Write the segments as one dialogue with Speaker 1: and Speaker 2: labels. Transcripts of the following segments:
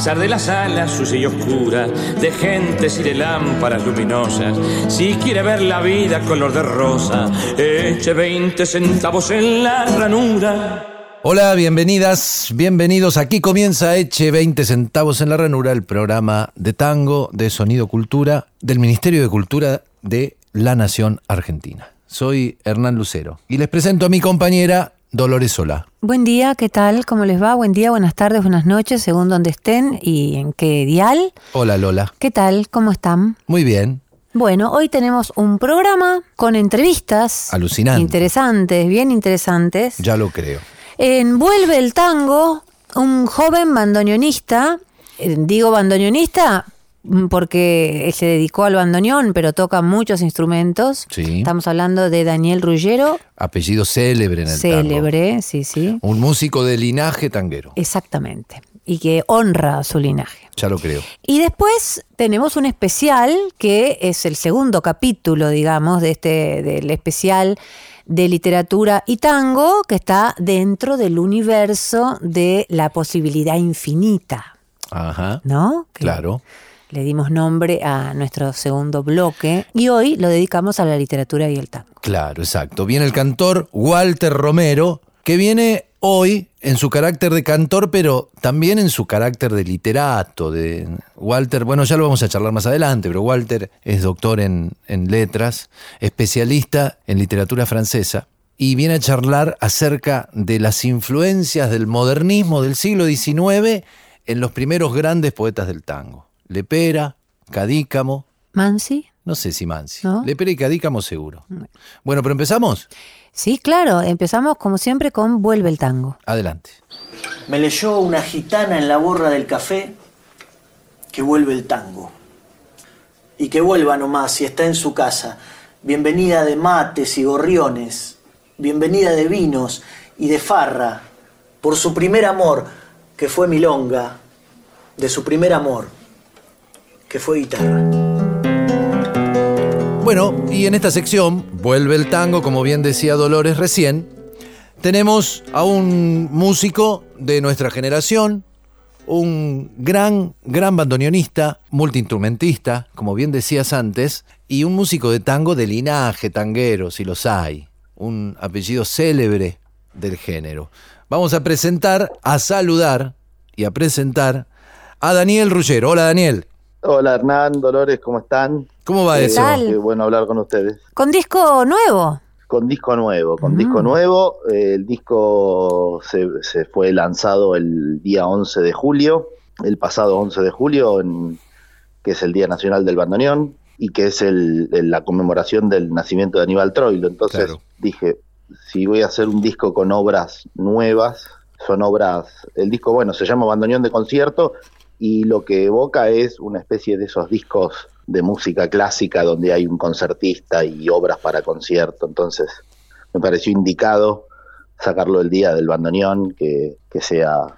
Speaker 1: De las alas sucia y oscura, de gentes y de lámparas luminosas, si quiere ver la vida color de rosa, eche 20 centavos en la ranura.
Speaker 2: Hola, bienvenidas, bienvenidos. Aquí comienza Eche 20 centavos en la ranura, el programa de tango de Sonido Cultura del Ministerio de Cultura de la Nación Argentina. Soy Hernán Lucero y les presento a mi compañera Dolores Solá.
Speaker 3: Buen día, ¿qué tal? ¿Cómo les va? Buen día, buenas tardes, buenas noches, según donde estén y en qué dial.
Speaker 2: Hola Lola.
Speaker 3: ¿Qué tal? ¿Cómo están?
Speaker 2: Muy bien.
Speaker 3: Bueno, hoy tenemos un programa con entrevistas
Speaker 2: Alucinante.
Speaker 3: interesantes, bien interesantes.
Speaker 2: Ya lo creo.
Speaker 3: En Vuelve el Tango, un joven bandoneonista, eh, digo bandoneonista porque se dedicó al bandoneón, pero toca muchos instrumentos.
Speaker 2: Sí.
Speaker 3: Estamos hablando de Daniel Ruggero,
Speaker 2: Apellido célebre en el tango.
Speaker 3: célebre, sí, sí.
Speaker 2: Un músico de linaje tanguero.
Speaker 3: Exactamente. Y que honra su linaje.
Speaker 2: Ya lo creo.
Speaker 3: Y después tenemos un especial que es el segundo capítulo, digamos, de este del especial de literatura y tango que está dentro del universo de la posibilidad infinita,
Speaker 2: Ajá.
Speaker 3: ¿no? Que
Speaker 2: Claro.
Speaker 3: Le dimos nombre a nuestro segundo bloque y hoy lo dedicamos a la literatura y el tango.
Speaker 2: Claro, exacto. Viene el cantor Walter Romero, que viene hoy en su carácter de cantor, pero también en su carácter de literato. De Walter, bueno, ya lo vamos a charlar más adelante, pero Walter es doctor en, en letras, especialista en literatura francesa. Y viene a charlar acerca de las influencias del modernismo del siglo XIX en los primeros grandes poetas del tango. Lepera, Cadícamo,
Speaker 3: Mansi.
Speaker 2: no sé si Mansi.
Speaker 3: ¿No?
Speaker 2: Lepera y Cadícamo seguro. Bueno, pero empezamos.
Speaker 3: Sí, claro, empezamos como siempre con Vuelve el tango.
Speaker 2: Adelante.
Speaker 4: Me leyó una gitana en la borra del café que vuelve el tango. Y que vuelva nomás si está en su casa. Bienvenida de mates y gorriones. Bienvenida de vinos y de farra. Por su primer amor, que fue milonga. De su primer amor, que fue guitarra.
Speaker 2: Bueno, y en esta sección, vuelve el tango, como bien decía Dolores recién, tenemos a un músico de nuestra generación, un gran, gran bandoneonista, multiinstrumentista, como bien decías antes, y un músico de tango de linaje tanguero, si los hay, un apellido célebre del género. Vamos a presentar, a saludar y a presentar a Daniel Ruggero. Hola Daniel,
Speaker 5: Hola Hernán, Dolores, ¿cómo están?
Speaker 2: ¿cómo va
Speaker 5: Eh,
Speaker 2: eso?
Speaker 5: Qué bueno hablar con ustedes.
Speaker 3: Con disco nuevo.
Speaker 5: Con disco nuevo, con
Speaker 3: Mm.
Speaker 5: disco nuevo. eh, el disco se, se fue lanzado el día 11 de julio, el pasado 11 de julio, en- que es el Día Nacional del Bandoneón y que es el- el- la conmemoración del nacimiento de Aníbal Troilo. Entonces
Speaker 2: Claro.
Speaker 5: dije, si voy a hacer un disco con obras nuevas, son obras, el disco, bueno, se llama Bandoneón de Concierto y lo que evoca es una especie de esos discos de música clásica donde hay un concertista y obras para concierto. Entonces me pareció indicado sacarlo el día del bandoneón, que, que sea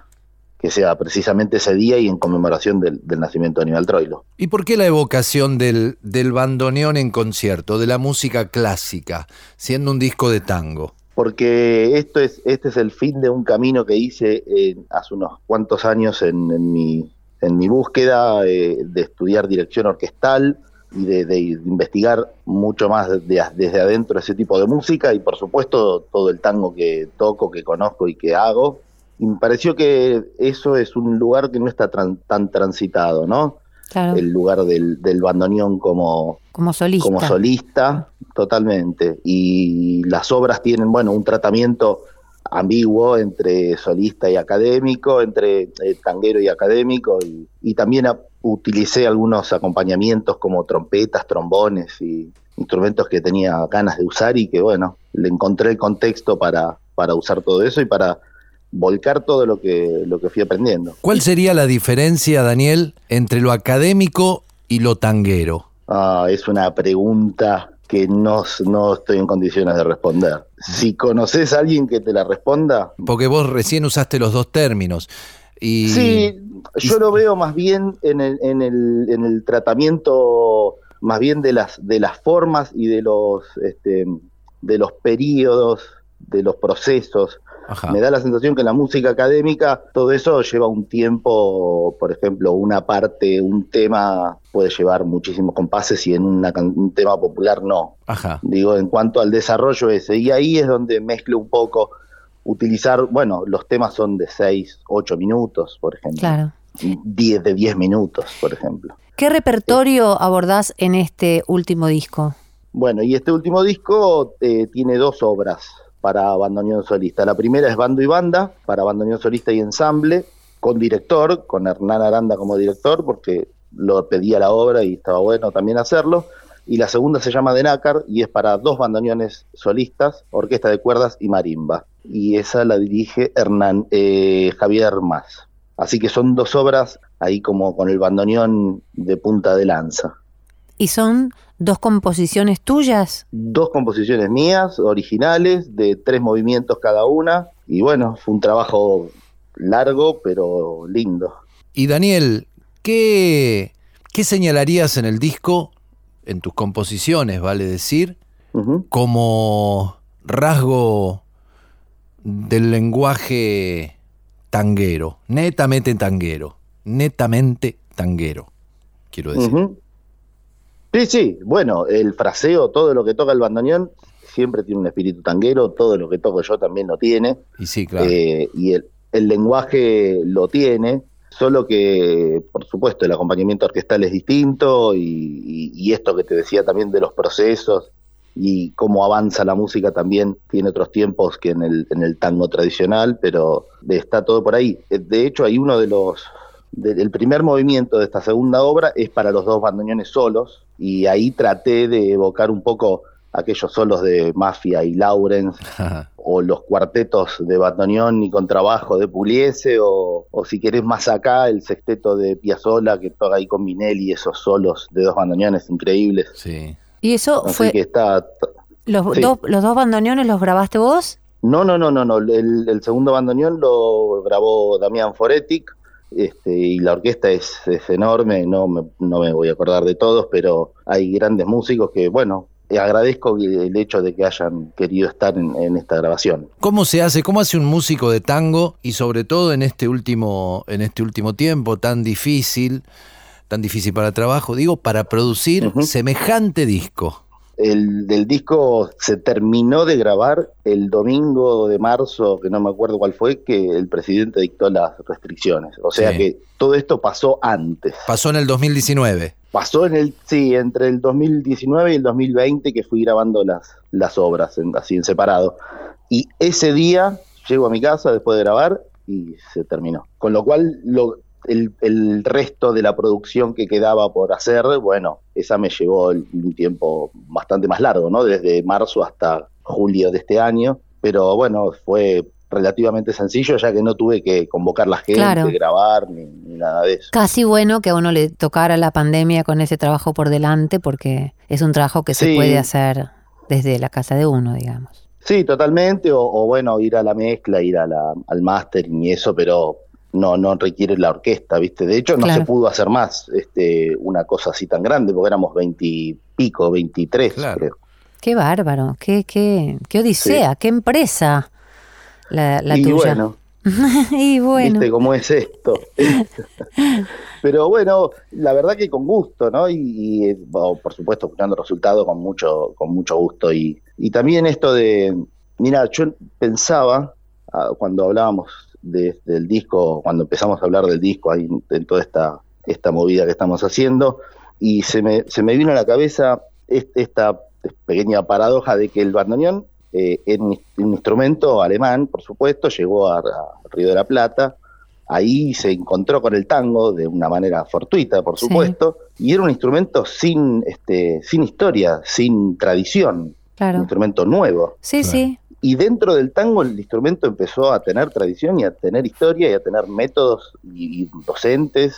Speaker 5: que sea precisamente ese día y en conmemoración del, del nacimiento de Aníbal Troilo.
Speaker 2: ¿Y por qué la evocación del, del bandoneón en concierto, de la música clásica, siendo un disco de tango?
Speaker 5: Porque esto es, este es el fin de un camino que hice eh, hace unos cuantos años en, en mi, en mi búsqueda eh, de estudiar dirección orquestal y de, de investigar mucho más de- desde adentro ese tipo de música y por supuesto todo el tango que toco, que conozco y que hago. Y me pareció que eso es un lugar que no está tran- tan transitado, ¿no?
Speaker 3: Claro,
Speaker 5: El lugar del, del bandoneón como,
Speaker 3: como solista.
Speaker 5: como solista, totalmente. Y las obras tienen, bueno, un tratamiento ambiguo entre solista y académico, entre eh, tanguero y académico, y, también utilicé algunos acompañamientos como trompetas, trombones y instrumentos que tenía ganas de usar y que bueno, le encontré el contexto para, para usar todo eso y para volcar todo lo que, lo que fui aprendiendo.
Speaker 2: ¿Cuál sería la diferencia, Daniel, entre lo académico y lo tanguero?
Speaker 5: Ah, es una pregunta que no, no estoy en condiciones de responder. Si conoces a alguien que te la responda...
Speaker 2: Porque vos recién usaste los dos términos. Y,
Speaker 5: sí, yo lo veo más bien en el, en el, en el tratamiento, más bien de las, de las formas y de los, este, de los periodos, de los procesos. Me da la sensación que en la música académica todo eso lleva un tiempo, por ejemplo, una parte, un tema puede llevar muchísimos compases y en un tema popular no. Digo, en cuanto al desarrollo ese. Y ahí es donde mezclo un poco utilizar, bueno, los temas son de 6, 8 minutos, por ejemplo. Claro. 10 de 10 minutos, por ejemplo.
Speaker 3: ¿Qué repertorio abordás en este último disco?
Speaker 5: Bueno, y este último disco eh, tiene dos obras para bandoneón solista. La primera es Bando y Banda, para bandoneón solista y ensamble, con director, con Hernán Aranda como director, porque lo pedía la obra y estaba bueno también hacerlo. Y la segunda se llama De Nácar y es para dos bandoneones solistas, orquesta de cuerdas y marimba. Y esa la dirige Hernán eh, Javier Más. Así que son dos obras ahí como con el bandoneón de punta de lanza.
Speaker 3: ¿Y son dos composiciones tuyas?
Speaker 5: Dos composiciones mías, originales, de tres movimientos cada una. Y bueno, fue un trabajo largo, pero lindo.
Speaker 2: Y Daniel, ¿qué, qué señalarías en el disco, en tus composiciones, vale decir, como rasgo del lenguaje tanguero, netamente tanguero, netamente tanguero, quiero decir?
Speaker 5: Sí, sí, bueno, el fraseo, todo lo que toca el bandoneón, siempre tiene un espíritu tanguero, todo lo que toco yo también lo tiene.
Speaker 2: Y sí, claro.
Speaker 5: Eh, y el, lenguaje lo tiene, solo que, por supuesto, el acompañamiento orquestal es distinto y, esto que te decía también de los procesos y cómo avanza la música también tiene otros tiempos que en el, en el tango tradicional, pero está todo por ahí. De hecho, hay uno de los el primer movimiento de esta segunda obra es para los dos bandoneones solos y ahí traté de evocar un poco aquellos solos de Mafia y Lawrence o los cuartetos de bandoneón y contrabajo de Puliese o, si querés más acá el sexteto de Piazzolla que toca ahí con Minelli esos solos de dos bandoneones increíbles.
Speaker 3: Sí. ¿Y eso fue que está los, los dos bandoneones los grabaste vos?
Speaker 5: No, no, no, no, no. El, el segundo bandoneón lo grabó Damián Foretic este, y la orquesta es, enorme, no me, no me voy a acordar de todos, pero hay grandes músicos que, bueno, agradezco el hecho de que hayan querido estar en, esta grabación.
Speaker 2: ¿Cómo se hace? ¿Cómo hace un músico de tango y sobre todo en este último, en este último tiempo tan difícil, tan difícil para trabajo, digo, para producir semejante disco?
Speaker 5: El del disco se terminó de grabar el domingo de marzo, que no me acuerdo cuál fue, que el presidente dictó las restricciones. O sea que todo esto pasó antes.
Speaker 2: Pasó en el 2019.
Speaker 5: Pasó en el, sí, entre el 2019 y el 2020 que fui grabando las, las obras, así en separado. Y ese día llego a mi casa después de grabar y se terminó. Con lo cual lo, el, resto de la producción que quedaba por hacer, bueno, esa me llevó un tiempo bastante más largo, ¿no? Desde marzo hasta julio de este año, pero bueno, fue relativamente sencillo ya que no tuve que convocar la gente, grabar ni, nada de eso.
Speaker 3: Casi bueno que a uno le tocara la pandemia con ese trabajo por delante porque es un trabajo que se puede hacer desde la casa de uno, digamos.
Speaker 5: Sí, totalmente, o, bueno, ir a la mezcla, ir a la, al máster y eso, pero no, no requiere la orquesta, ¿viste? De hecho, no se pudo hacer más este, una cosa así tan grande, porque éramos veintipico, veintitrés, creo.
Speaker 3: Qué bárbaro, qué, qué, qué odisea, qué empresa la, la y
Speaker 5: Bueno, y bueno. ¿Viste cómo es esto? Pero bueno, la verdad que con gusto, ¿no? Y, por supuesto, escuchando resultados con mucho, con mucho gusto. Y, y también esto de, mira, yo pensaba, ah, cuando hablábamos del disco, cuando empezamos a hablar del disco, ahí en toda esta, esta movida que estamos haciendo, y se me, se me vino a la cabeza esta pequeña paradoja de que el bandoneón eh, es un, instrumento alemán, por supuesto, llegó a, a Río de la Plata, ahí se encontró con el tango de una manera fortuita, por
Speaker 3: Sí.
Speaker 5: supuesto, y era un instrumento sin, este, sin historia, sin tradición, un instrumento nuevo.
Speaker 3: Sí,
Speaker 2: Claro.
Speaker 3: sí.
Speaker 5: Y dentro del tango el instrumento empezó a tener tradición y a tener historia y a tener métodos y, y docentes,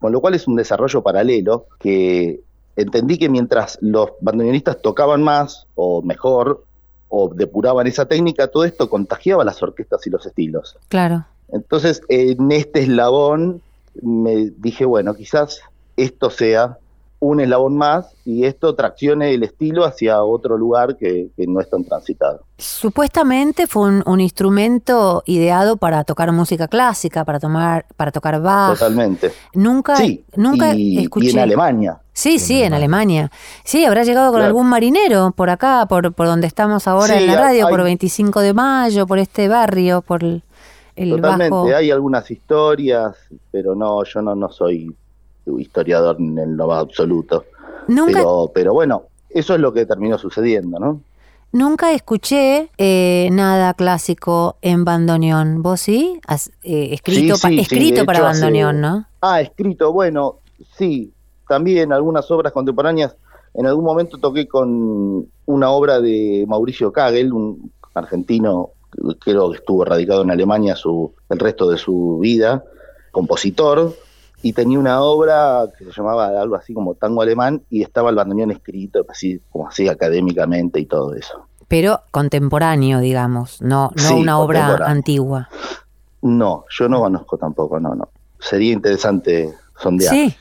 Speaker 5: con lo cual es un desarrollo paralelo que entendí que mientras los bandoneonistas tocaban más o mejor o depuraban esa técnica, todo esto contagiaba las orquestas y los estilos.
Speaker 3: Claro.
Speaker 5: Entonces, en este eslabón me dije, bueno, quizás esto sea un eslabón más y esto traccione el estilo hacia otro lugar que, que no es tan transitado.
Speaker 3: Supuestamente fue un, un instrumento ideado para tocar música clásica, para tomar, para tocar Bach.
Speaker 5: Totalmente.
Speaker 3: Nunca,
Speaker 5: Sí,
Speaker 3: nunca
Speaker 5: y,
Speaker 3: escuché.
Speaker 5: y en Alemania.
Speaker 3: Sí, sí, en Alemania. Sí, habrá llegado con
Speaker 5: Claro.
Speaker 3: algún marinero por acá, por, por donde estamos ahora
Speaker 5: Sí,
Speaker 3: en la radio,
Speaker 5: hay-
Speaker 3: por 25 de mayo, por este barrio, por el, el
Speaker 5: Totalmente.
Speaker 3: bajo.
Speaker 5: Hay algunas historias, pero no, yo no, no soy historiador en lo más absoluto.
Speaker 3: Nunca,
Speaker 5: Pero, pero bueno, eso es lo que terminó sucediendo, ¿no?
Speaker 3: nunca escuché eh, nada clásico en bandoneón. ¿Vos sí? Has, eh, escrito
Speaker 5: Sí, sí,
Speaker 3: escrito para
Speaker 5: hecho, hace-
Speaker 3: bandoneón, ¿no?
Speaker 5: Ah, escrito, bueno, sí, también algunas obras contemporáneas. En algún momento toqué con una obra de Mauricio Kagel, un argentino, creo que estuvo radicado en Alemania su, el resto de su vida, compositor, y tenía una obra que se llamaba algo así como tango alemán, y estaba el bandoneón escrito, así como así académicamente y todo eso.
Speaker 3: Pero contemporáneo, digamos, no, no
Speaker 5: Sí,
Speaker 3: una obra antigua.
Speaker 5: No, yo no conozco tampoco, no, no. Sería interesante sondear.
Speaker 3: Sí.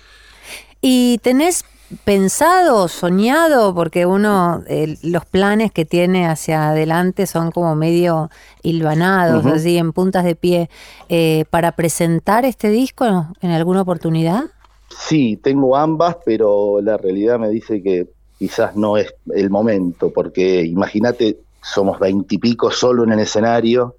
Speaker 3: ¿Y tenés pensado, soñado, porque uno, eh, los planes que tiene hacia adelante son como medio hilvanados,
Speaker 5: Ujú.
Speaker 3: así en puntas de pie, eh, para presentar este disco en alguna oportunidad?
Speaker 5: Sí, tengo ambas, pero la realidad me dice que quizás no es el momento, porque imagínate, somos veintipico solo en el escenario.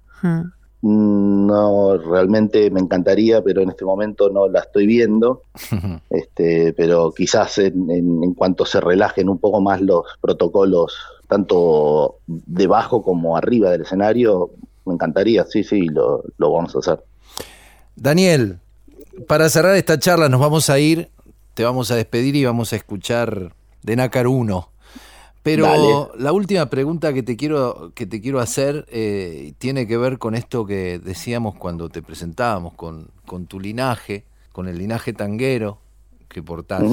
Speaker 5: No realmente me encantaría, pero en este momento no la estoy viendo, este, pero quizás en, en- en cuanto se relajen un poco más los protocolos, tanto debajo como arriba del escenario, me encantaría, sí, sí, lo, lo vamos a hacer.
Speaker 2: Daniel, para cerrar esta charla nos vamos a ir, te vamos a despedir y vamos a escuchar de Nácar 1. Pero
Speaker 5: Dale.
Speaker 2: la última pregunta que te quiero, que te quiero hacer eh, tiene que ver con esto que decíamos cuando te presentábamos, con, con tu linaje, con el linaje tanguero que portás.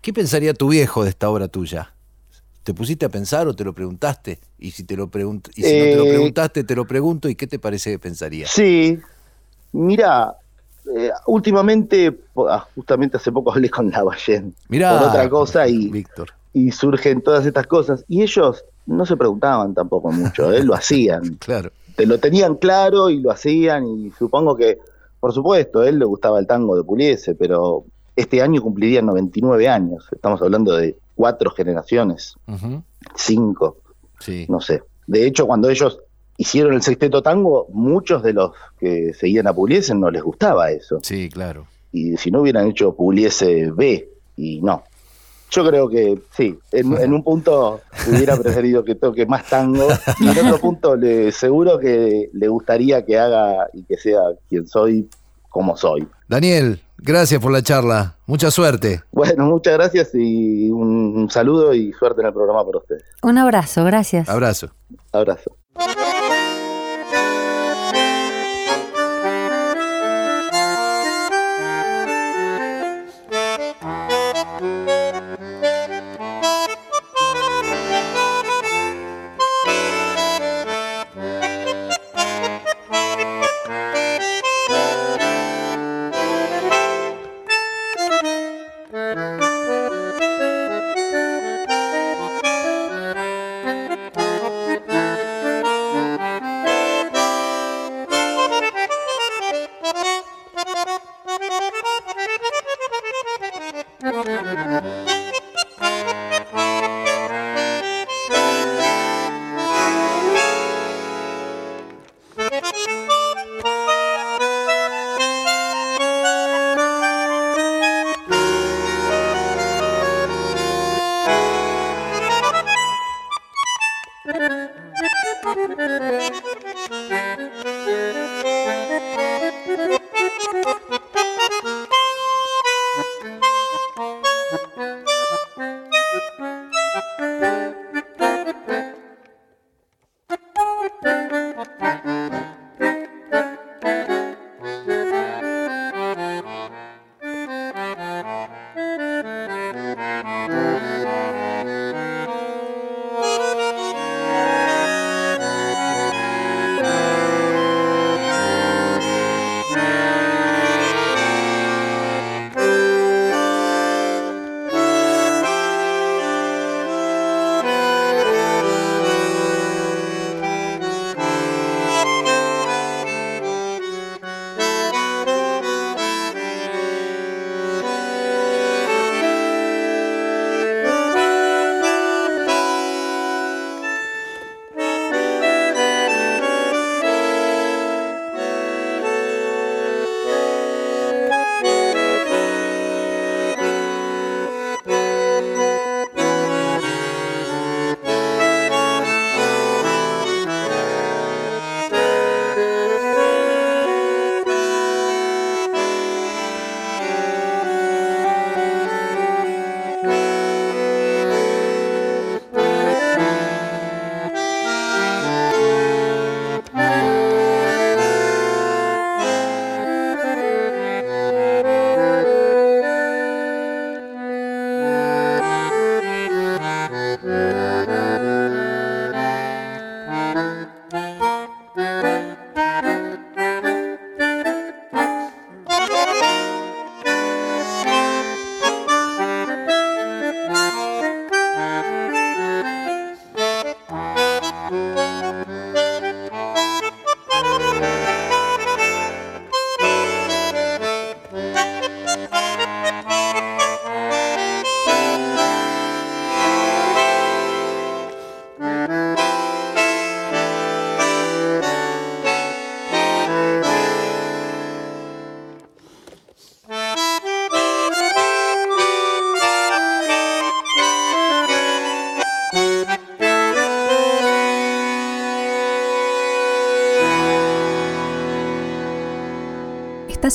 Speaker 2: ¿Qué pensaría tu viejo de esta obra tuya? ¿Te pusiste a pensar o te lo preguntaste? Y si, te lo pregunt y si no te lo
Speaker 5: Eh,
Speaker 2: preguntaste, te lo pregunto, ¿y qué te parece que pensaría?
Speaker 5: Sí, mira, eh, últimamente, ah, justamente hace poco hablé con Lavallén
Speaker 2: Mirá,
Speaker 5: por otra cosa y,
Speaker 2: Víctor.
Speaker 5: Y surgen todas estas cosas. Y ellos no se preguntaban tampoco mucho, ¿eh? lo hacían.
Speaker 2: Claro.
Speaker 5: Te lo tenían claro y lo hacían y supongo que, por supuesto, a él le gustaba el tango de Puliese, pero este año cumpliría 99 años. Estamos hablando de cuatro generaciones, cinco.
Speaker 2: Sí.
Speaker 5: no sé. De hecho, cuando ellos hicieron el sexteto tango, muchos de los que seguían a Puliese no les gustaba eso.
Speaker 2: Sí, claro.
Speaker 5: Y si no hubieran hecho Puliese B, y no. Yo creo que sí, en, en un punto hubiera preferido que toque más tango, y en otro punto le, seguro que le gustaría que haga y que sea quien soy como soy.
Speaker 2: Daniel, gracias por la charla. Mucha suerte.
Speaker 5: Bueno, muchas gracias y un, un saludo y suerte en el programa para ustedes.
Speaker 3: Un abrazo, gracias.
Speaker 2: Abrazo.
Speaker 5: Abrazo.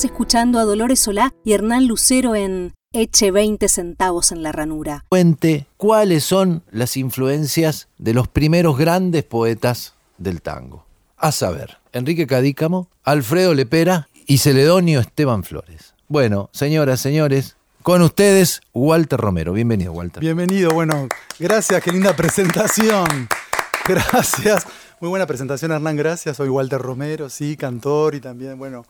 Speaker 6: Estás escuchando a Dolores Solá y Hernán Lucero en Eche 20 centavos en la ranura.
Speaker 2: Cuente cuáles son las influencias de los primeros grandes poetas del tango. A saber, Enrique Cadícamo, Alfredo Lepera y Celedonio Esteban Flores. Bueno, señoras, señores, con ustedes, Walter Romero. Bienvenido, Walter.
Speaker 7: Bienvenido, bueno, gracias, qué linda presentación. Gracias. Muy buena presentación, Hernán, gracias. Soy Walter Romero, sí, cantor y también, bueno,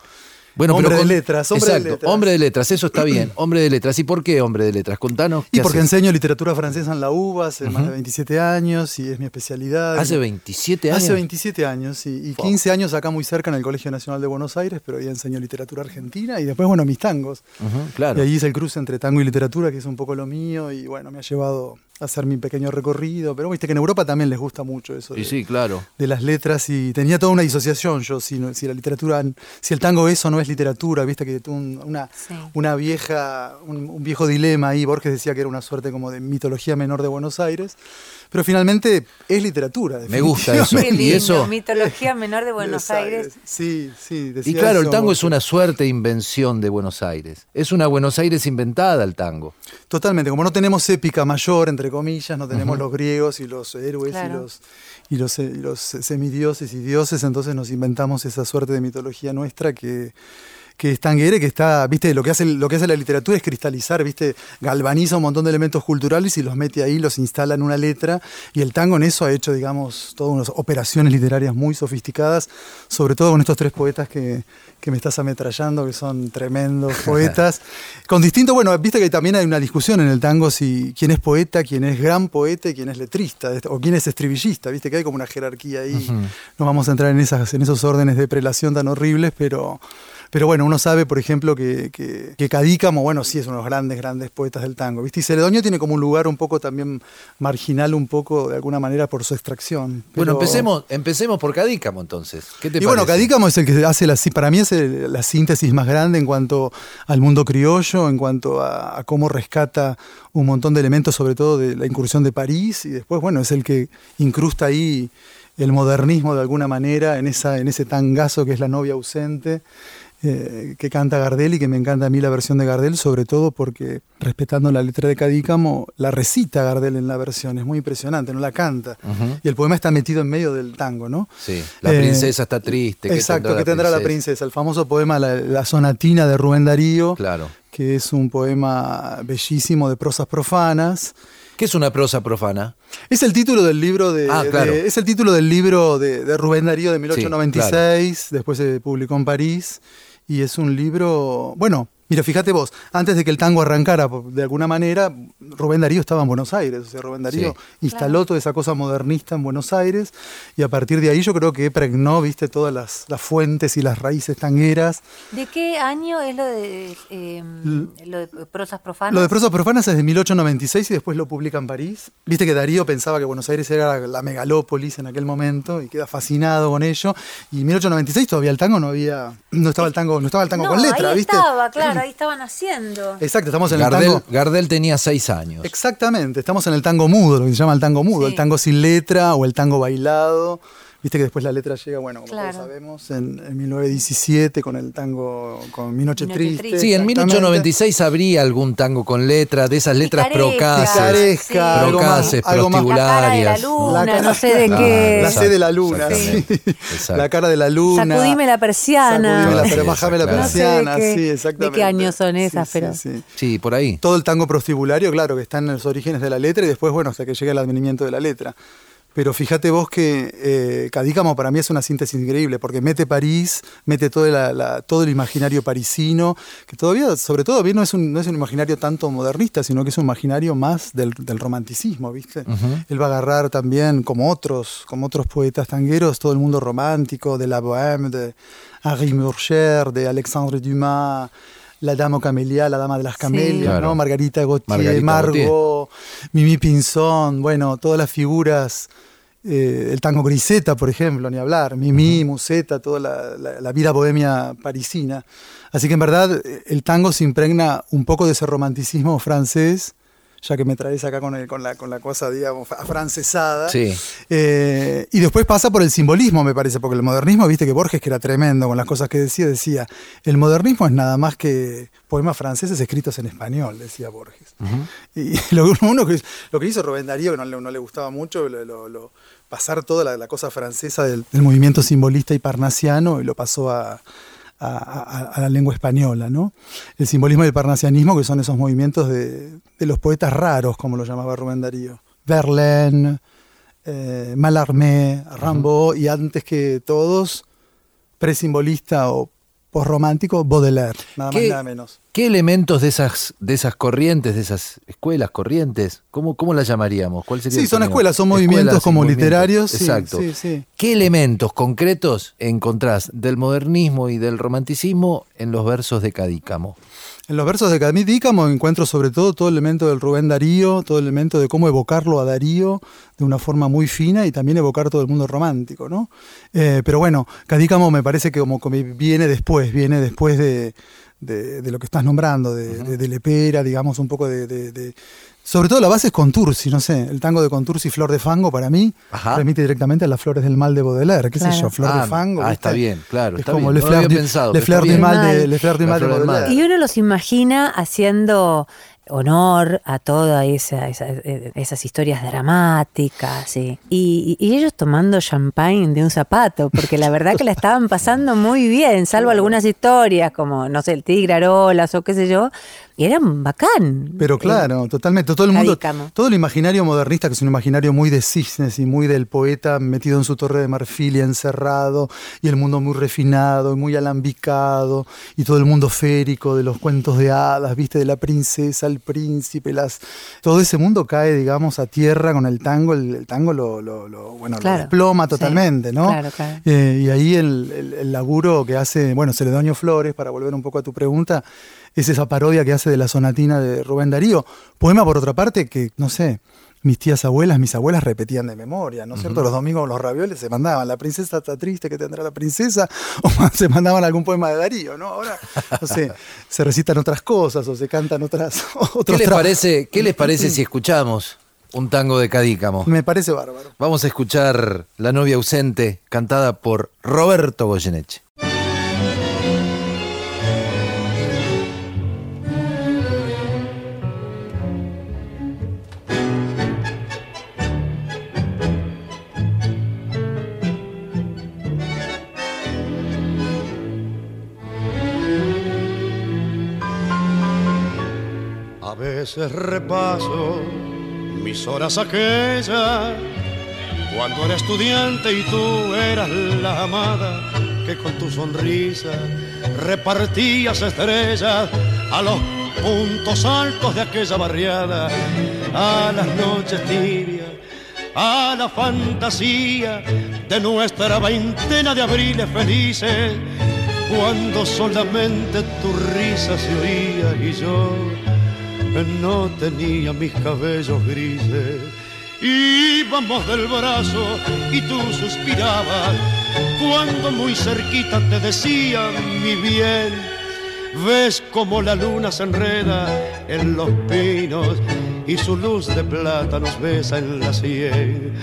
Speaker 2: Bueno,
Speaker 7: Hombre
Speaker 2: pero
Speaker 7: de letras, hombre de letras.
Speaker 2: hombre de letras, eso está bien. Hombre de letras. ¿Y por qué hombre de letras? Contanos.
Speaker 7: y
Speaker 2: ¿qué
Speaker 7: porque
Speaker 2: haces?
Speaker 7: enseño literatura francesa en la UBA hace más de 27 años y es mi especialidad.
Speaker 2: Hace 27 años.
Speaker 7: Hace 27 años, sí, y 15 años acá muy cerca en el Colegio Nacional de Buenos Aires, pero ahí enseño literatura argentina y después, bueno, mis tangos.
Speaker 2: Claro.
Speaker 7: Y ahí hice el cruce entre tango y literatura, que es un poco lo mío, y bueno, me ha llevado hacer mi pequeño recorrido, pero viste que en Europa también les gusta mucho eso.
Speaker 2: Y
Speaker 7: de-
Speaker 2: sí, claro.
Speaker 7: de las letras y tenía toda una disociación yo si, si la literatura si el tango eso no es literatura viste que tuvo un- una,
Speaker 3: Sí.
Speaker 7: una vieja un, un viejo dilema ahí Borges decía que era una suerte como de mitología menor de Buenos Aires pero finalmente es literatura
Speaker 2: Me gusta eso.
Speaker 3: Qué
Speaker 2: Y eso-
Speaker 3: mitología menor de Buenos Aires.
Speaker 7: sí sí
Speaker 2: Y
Speaker 7: decía
Speaker 2: claro, el tango es una suerte de invención de Buenos Aires. Es una Buenos Aires inventada el tango.
Speaker 7: Totalmente, como no tenemos épica mayor, entre comillas, no tenemos los griegos y los héroes y los, y los, y los semidioses y dioses, entonces nos inventamos esa suerte de mitología nuestra que, que es tanguera, y que está, viste, lo que hace lo que hace la literatura es cristalizar, viste, galvaniza un montón de elementos culturales y los mete ahí, los instala en una letra, y el tango en eso ha hecho, digamos, todas unas operaciones literarias muy sofisticadas, sobre todo con estos tres poetas que, que me estás ametrallando, que son tremendos poetas, con distinto, bueno, viste que también hay una discusión en el tango si quién es poeta, quién es gran poeta y quién es letrista, o quién es estribillista, viste que hay como una jerarquía ahí, no vamos a entrar en, esas, en esos órdenes de prelación tan horribles, pero Pero bueno, uno sabe, por ejemplo, que, que, que Cadícamo, bueno, sí es uno de los grandes, grandes poetas del tango, ¿viste? Y Celedonio tiene como un lugar un poco también marginal, un poco, de alguna manera, por su extracción.
Speaker 2: Bueno, empecemos, empecemos por Cadícamo entonces. ¿Qué te
Speaker 7: y bueno? Cadícamo es el que hace la, para mí es el- la síntesis más grande en cuanto al mundo criollo, en cuanto a, a cómo rescata un montón de elementos, sobre todo de la incursión de París, y después, bueno, es el que incrusta ahí el modernismo de alguna manera en, esa, en ese tangazo que es la novia ausente. Eh, que canta Gardel y que me encanta a mí la versión de Gardel, sobre todo porque, respetando la letra de Cadícamo, la recita Gardel en la versión, es muy impresionante, no la canta. Y el poema está metido en medio del tango, ¿no?
Speaker 2: Sí, la
Speaker 7: Eh,
Speaker 2: princesa está triste. ¿qué
Speaker 7: Exacto, que tendrá la princesa. El famoso poema La, la sonatina de Rubén Darío,
Speaker 2: Claro.
Speaker 7: que es un poema bellísimo de prosas profanas.
Speaker 2: ¿Qué es una prosa profana?
Speaker 7: Es el título del libro de,
Speaker 2: Ah, claro.
Speaker 7: de- es el título del libro de, de Rubén Darío de 1896, después se publicó en París y es un libro, bueno, mira, fíjate vos, antes de que el tango arrancara de alguna manera, Rubén Darío estaba en Buenos Aires, o sea, Rubén Darío
Speaker 2: Sí.
Speaker 7: instaló toda esa cosa modernista en Buenos Aires y a partir de ahí yo creo que pregnó, viste, todas las, las fuentes y las raíces tangueras.
Speaker 3: ¿De qué año es lo de, eh, lo de prosas profanas?
Speaker 7: Lo de prosas profanas es de 1896 y después lo publica en París. Viste que Darío pensaba que Buenos Aires era la, la megalópolis en aquel momento y queda fascinado con ello. Y en 1896 todavía el tango no había, no estaba el tango, no estaba el tango
Speaker 3: no,
Speaker 7: con letra,
Speaker 3: ahí
Speaker 7: ¿viste?
Speaker 3: estaba, claro, ahí estaban haciendo.
Speaker 7: Exacto, estamos en el
Speaker 2: Gardel,
Speaker 7: tango.
Speaker 2: Gardel tenía seis años.
Speaker 7: Exactamente, estamos en el tango mudo, lo que se llama el tango mudo,
Speaker 3: Sí.
Speaker 7: el tango sin letra o el tango bailado. Viste que después la letra llega, bueno, como
Speaker 3: Claro.
Speaker 7: todos sabemos, en, en 1917 con el tango, con Mi Noche
Speaker 3: Mi Noche
Speaker 7: Triste.
Speaker 3: Triste.
Speaker 2: Sí, en
Speaker 7: exactamente.
Speaker 2: 1896 habría algún tango con letra, de esas letras procaces.
Speaker 7: Picaresca,
Speaker 3: Sí.
Speaker 2: Procaces,
Speaker 7: algo más
Speaker 3: La cara de la
Speaker 2: prostibularias.
Speaker 3: luna,
Speaker 7: La cara-
Speaker 3: no sé de
Speaker 2: Claro,
Speaker 3: qué.
Speaker 7: La C de la luna, sí. La cara de la luna.
Speaker 3: Sacudime la persiana.
Speaker 7: Sacudime la,
Speaker 2: Sí,
Speaker 7: pero bájame la
Speaker 2: claro.
Speaker 3: No sé de
Speaker 7: persiana,
Speaker 3: qué-
Speaker 7: sí,
Speaker 3: de
Speaker 7: exactamente.
Speaker 3: qué años son
Speaker 7: Sí,
Speaker 3: esas,
Speaker 7: sí,
Speaker 3: pero-
Speaker 7: sí.
Speaker 2: Sí, por ahí.
Speaker 7: Todo el tango prostibulario, claro, que está en los orígenes de la letra y después, bueno, hasta que llega el advenimiento de la letra. Pero fíjate vos que eh, Cadícamo para mí es una síntesis increíble, porque mete París, mete todo, la- la- todo el imaginario parisino, que todavía, sobre todo, bien no es, un, no es un imaginario tanto modernista, sino que es un imaginario más del, del romanticismo, ¿viste? Él va a agarrar también, como otros, como otros poetas tangueros, todo el mundo romántico, de la Bohème, de Henri Murger, de Alexandre Dumas, la Dama Camelia, la Dama de las Camelias,
Speaker 2: Claro.
Speaker 7: ¿no? Margarita Gautier,
Speaker 2: Margarita
Speaker 7: Margot, Mimi Pinzón, bueno, todas las figuras, eh, el tango Griseta, por ejemplo, ni hablar, Mimi, Museta, toda la, la- la vida bohemia parisina. Así que en verdad eh, el tango se impregna un poco de ese romanticismo francés, ya que me traes acá con, el- con, la, con la cosa, digamos, afrancesada.
Speaker 2: Sí.
Speaker 7: Eh, y después pasa por el simbolismo, me parece, porque el modernismo, viste que Borges, que era tremendo con las cosas que decía, decía, el modernismo es nada más que poemas franceses escritos en español, decía Borges. Y lo, que uno que, lo que hizo Rubén Darío, que no, le- no le gustaba mucho, lo, lo- lo- pasar toda la, la cosa francesa del, del movimiento simbolista y parnasiano y lo pasó a, a- la lengua española, ¿no? El simbolismo y el parnasianismo, que son esos movimientos de, de los poetas raros, como lo llamaba Rubén Darío. Verlaine, eh, Mallarmé, Rimbaud y antes que todos, presimbolista o posromántico, Baudelaire, nada más
Speaker 2: ¿Qué-
Speaker 7: y nada menos.
Speaker 2: ¿Qué elementos de esas, de esas corrientes, de esas escuelas, corrientes, cómo, cómo las llamaríamos? ¿Cuál sería
Speaker 7: Sí, son
Speaker 2: término?
Speaker 7: escuelas, son movimientos
Speaker 2: Escuelas
Speaker 7: como
Speaker 2: movimientos.
Speaker 7: literarios.
Speaker 2: Exacto.
Speaker 7: Sí, sí.
Speaker 2: ¿Qué elementos concretos encontrás del modernismo y del romanticismo en los versos de Cadícamo?
Speaker 7: En los versos de Cadícamo encuentro sobre todo todo el elemento del Rubén Darío, todo el elemento de cómo evocarlo a Darío de una forma muy fina y también evocar todo el mundo romántico, ¿no? Eh, pero bueno, Cadícamo me parece que como, como viene después, viene después de, de- de lo que estás nombrando, de, de- de Lepera, digamos, un poco de- Sobre todo la base es Contursi, no sé, el tango de Contursi, Flor de Fango, para mí,
Speaker 2: Ajá.
Speaker 7: remite directamente a las flores del mal de Baudelaire, qué sé
Speaker 3: Claro.
Speaker 7: yo, Flor
Speaker 2: Ah,
Speaker 7: de Fango.
Speaker 2: ah,
Speaker 7: ¿viste?
Speaker 2: está bien, claro,
Speaker 7: Es
Speaker 2: está
Speaker 7: como
Speaker 2: bien.
Speaker 7: Le
Speaker 2: No
Speaker 7: Fleur
Speaker 2: había
Speaker 7: du-
Speaker 2: pensado,
Speaker 7: Le Fleur
Speaker 2: bien.
Speaker 7: mal de,
Speaker 3: Mal.
Speaker 7: Le Fleur du
Speaker 2: La
Speaker 7: mal de. Baudelaire.
Speaker 3: Y uno los imagina haciendo honor a todas esa, esa- esas historias dramáticas sí. y, y ellos tomando champagne de un zapato, porque la verdad que la estaban pasando muy bien, salvo algunas historias como, no sé, el tigre Arolas o qué sé yo, y eran bacán.
Speaker 7: Pero claro, totalmente. Todo el mundo, todo el imaginario modernista, que es un imaginario muy de cisnes y muy del poeta metido en su torre de marfil y encerrado, y el mundo muy refinado y muy alambicado, y todo el mundo férico de los cuentos de hadas, viste, de la princesa, el príncipe, las. Todo ese mundo cae, digamos, a tierra con el tango. El, el tango lo, lo- lo- bueno, lo desploma
Speaker 3: Sí.
Speaker 7: totalmente, ¿no?
Speaker 3: Claro, claro.
Speaker 7: Eh, y ahí el, el- el laburo que hace, bueno, Celedonio Flores, para volver un poco a tu pregunta, es esa parodia que hace de la sonatina de Rubén Darío. Poema, por otra parte, que, no sé, mis tías abuelas, mis abuelas repetían de memoria, ¿no es cierto? Los domingos los ravioles se mandaban, la princesa está triste, que tendrá la princesa? O se mandaban algún poema de Darío, ¿no? Ahora, no sé, se recitan otras cosas o se cantan otras...
Speaker 2: ¿Qué les parece, qué les parece si escuchamos un tango de Cadícamo?
Speaker 7: Me parece bárbaro.
Speaker 2: Vamos a escuchar La novia ausente, cantada por Roberto Goyeneche.
Speaker 8: Veces repaso mis horas aquellas cuando era estudiante y tú eras la amada que con tu sonrisa repartías estrellas a los puntos altos de aquella barriada, a las noches tibias, a la fantasía de nuestra veintena de abriles felices, cuando solamente tu risa se oía y yo no tenía mis cabellos grises. Íbamos del brazo y tú suspirabas cuando muy cerquita te decía mi bien. Ves como la luna se enreda en los pinos y su luz de plata nos besa en la sien.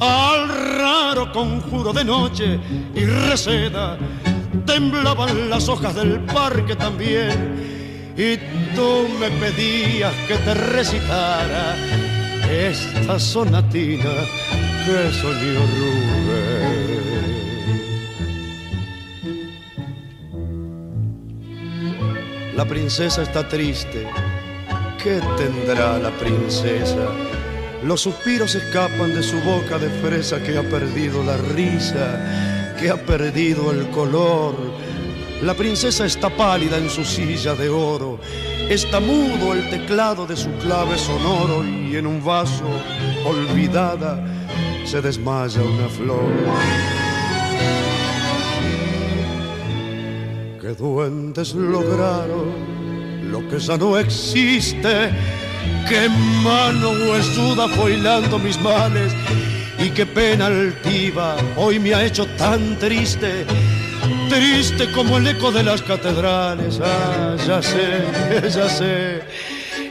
Speaker 8: Al raro conjuro de noche y reseda temblaban las hojas del parque también y tú me pedías que te recitara esta sonatina que soñó Rubén. La princesa está triste. ¿Qué tendrá la princesa? Los suspiros escapan de su boca de fresa que ha perdido la risa, que ha perdido el color. La princesa está pálida en su silla de oro, está mudo el teclado de su clave sonoro y en un vaso, olvidada, se desmaya una flor. Que duendes lograron lo que ya no existe, que mano huesuda fue hilando mis males y qué pena altiva hoy me ha hecho tan triste triste como el eco de las catedrales. Ah, ya sé, ya sé,